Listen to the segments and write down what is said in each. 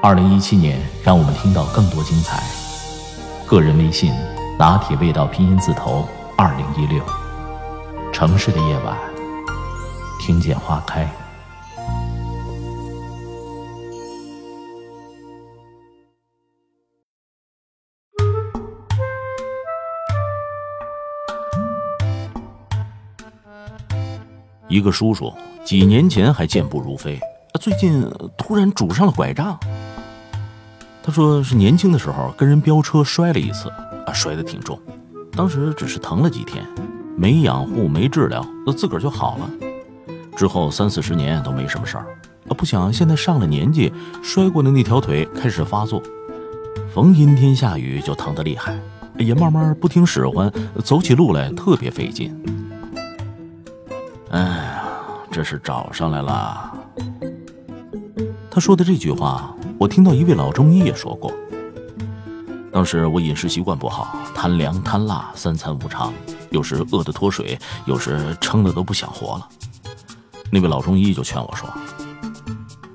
二零一七年让我们听到更多精彩。个人微信：拿铁味道拼音字头二零一六。城市的夜晚，听见花开。一个叔叔几年前还健步如飞，最近突然拄上了拐杖。他说是年轻的时候跟人飙车摔了一次，啊，摔得挺重，当时只是疼了几天，没养护没治疗，那自个儿就好了。之后三四十年都没什么事儿，啊，不想现在上了年纪，摔过的那条腿开始发作，逢阴天下雨就疼得厉害，也慢慢不听使唤，走起路来特别费劲。哎呀，这是找上来了。他说的这句话，我听到一位老中医也说过。当时我饮食习惯不好，贪凉贪辣，三餐无常，有时饿得脱水，有时撑得都不想活了。那位老中医就劝我说：“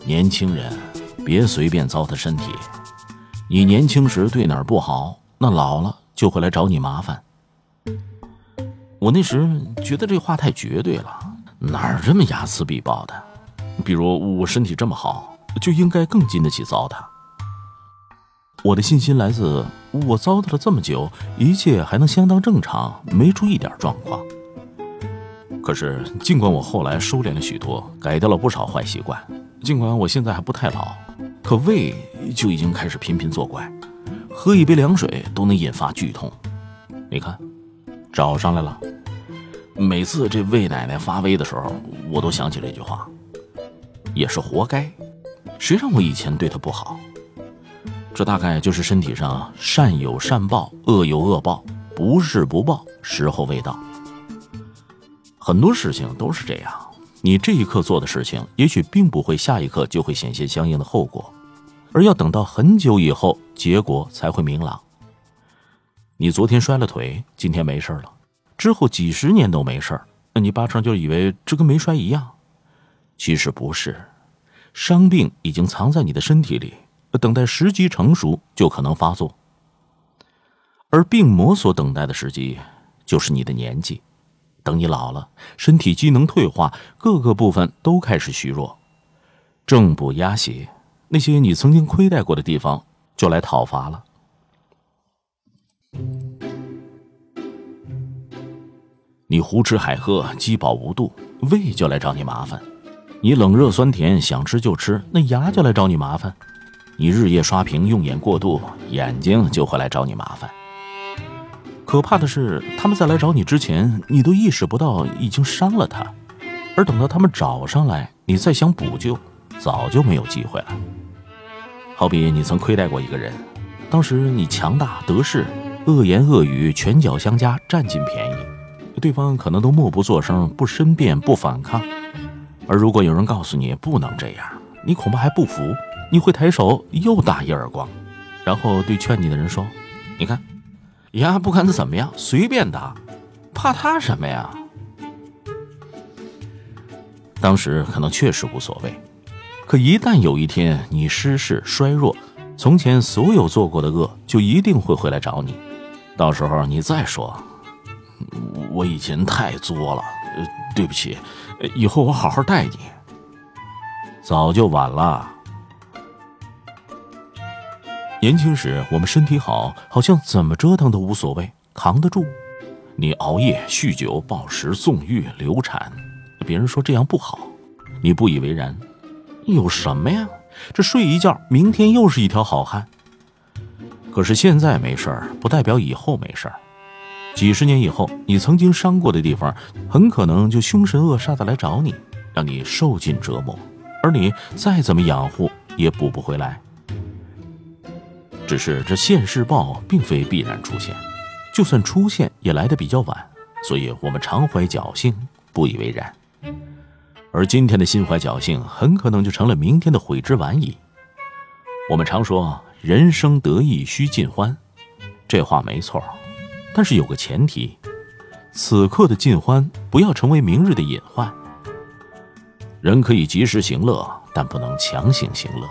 年轻人别随便糟蹋身体，你年轻时对哪儿不好，那老了就会来找你麻烦。”我那时觉得这话太绝对了，哪这么睚眦必报的？比如我身体这么好，就应该更经得起糟蹋。我的信心来自我糟蹋了这么久，一切还能相当正常，没出一点状况。可是，尽管我后来收敛了许多，改掉了不少坏习惯，尽管我现在还不太老，可胃就已经开始频频作怪，喝一杯凉水都能引发剧痛。你看，找上来了。每次这魏奶奶发威的时候，我都想起这句话，也是活该。谁让我以前对他不好？这大概就是身体上善有善报，恶有恶报，不是不报，时候未到。很多事情都是这样，你这一刻做的事情，也许并不会下一刻就会显现相应的后果，而要等到很久以后，结果才会明朗。你昨天摔了腿，今天没事了。之后几十年都没事，那你八成就以为这跟没摔一样，其实不是，伤病已经藏在你的身体里，等待时机成熟就可能发作。而病魔所等待的时机，就是你的年纪，等你老了，身体机能退化，各个部分都开始虚弱，正补压邪，那些你曾经亏待过的地方就来讨伐了。你胡吃海喝，饥饱无度，胃就来找你麻烦；你冷热酸甜，想吃就吃，那牙就来找你麻烦；你日夜刷屏，用眼过度，眼睛就会来找你麻烦。可怕的是，他们在来找你之前，你都意识不到已经伤了他；而等到他们找上来，你再想补救，早就没有机会了。好比你曾亏待过一个人，当时你强大得势，恶言恶语，拳脚相加，占尽便宜。对方可能都默不作声，不申辩，不反抗。而如果有人告诉你不能这样，你恐怕还不服，你会抬手又打一耳光，然后对劝你的人说：“你看，呀，不管他怎么样，随便打，怕他什么呀？”当时可能确实无所谓，可一旦有一天你失势衰弱，从前所有做过的恶就一定会回来找你。到时候你再说。我以前太作了，呃，对不起，以后我好好待你。早就晚了。年轻时我们身体好，好像怎么折腾都无所谓，扛得住。你熬夜、酗酒、暴食、纵欲、流产，别人说这样不好，你不以为然。有什么呀？这睡一觉，明天又是一条好汉。可是现在没事儿，不代表以后没事儿。几十年以后，你曾经伤过的地方，很可能就凶神恶煞的来找你，让你受尽折磨，而你再怎么养护，也补不回来。只是这现世报并非必然出现，就算出现也来得比较晚，所以我们常怀侥幸，不以为然。而今天的心怀侥幸，很可能就成了明天的悔之晚矣。我们常说“人生得意须尽欢”，这话没错，但是有个前提：此刻的尽欢不要成为明日的隐患。人可以及时行乐，但不能强行行乐。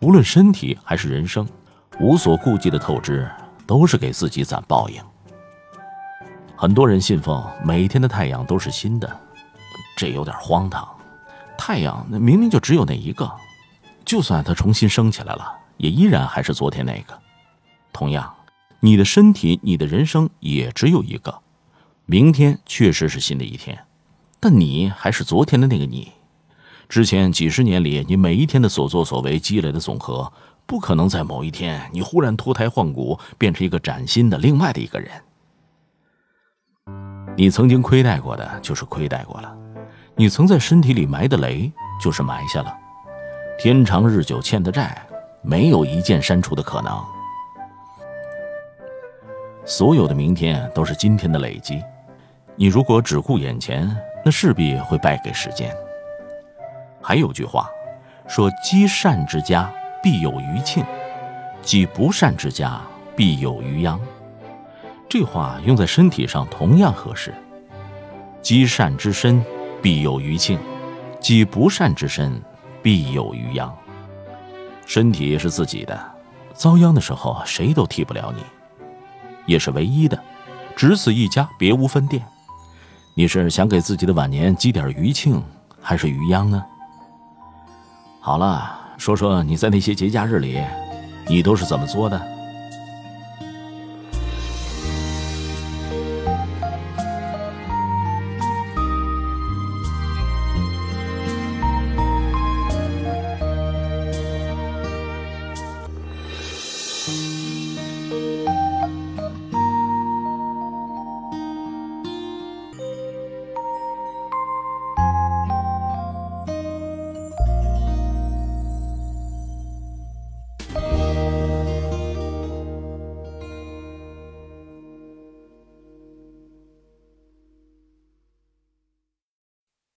无论身体还是人生，无所顾忌的透支，都是给自己攒报应。很多人信奉每天的太阳都是新的，这有点荒唐。太阳那明明就只有那一个，就算它重新升起来了，也依然还是昨天那个。同样，你的身体、你的人生也只有一个。明天确实是新的一天，但你还是昨天的那个你。之前几十年里，你每一天的所作所为积累的总和，不可能在某一天你忽然脱胎换骨，变成一个崭新的另外的一个人。你曾经亏待过的，就是亏待过了；你曾在身体里埋的雷，就是埋下了。天长日久欠的债，没有一键删除的可能。所有的明天都是今天的累积。你如果只顾眼前，那势必会败给时间。还有句话，说积善之家必有余庆，积不善之家必有余殃。这话用在身体上同样合适。积善之身必有余庆，积不善之身必有余殃。身体是自己的，遭殃的时候谁都替不了你，也是唯一的，只此一家，别无分店。你是想给自己的晚年积点余庆，还是余殃呢？好了，说说你在那些节假日里，你都是怎么做的？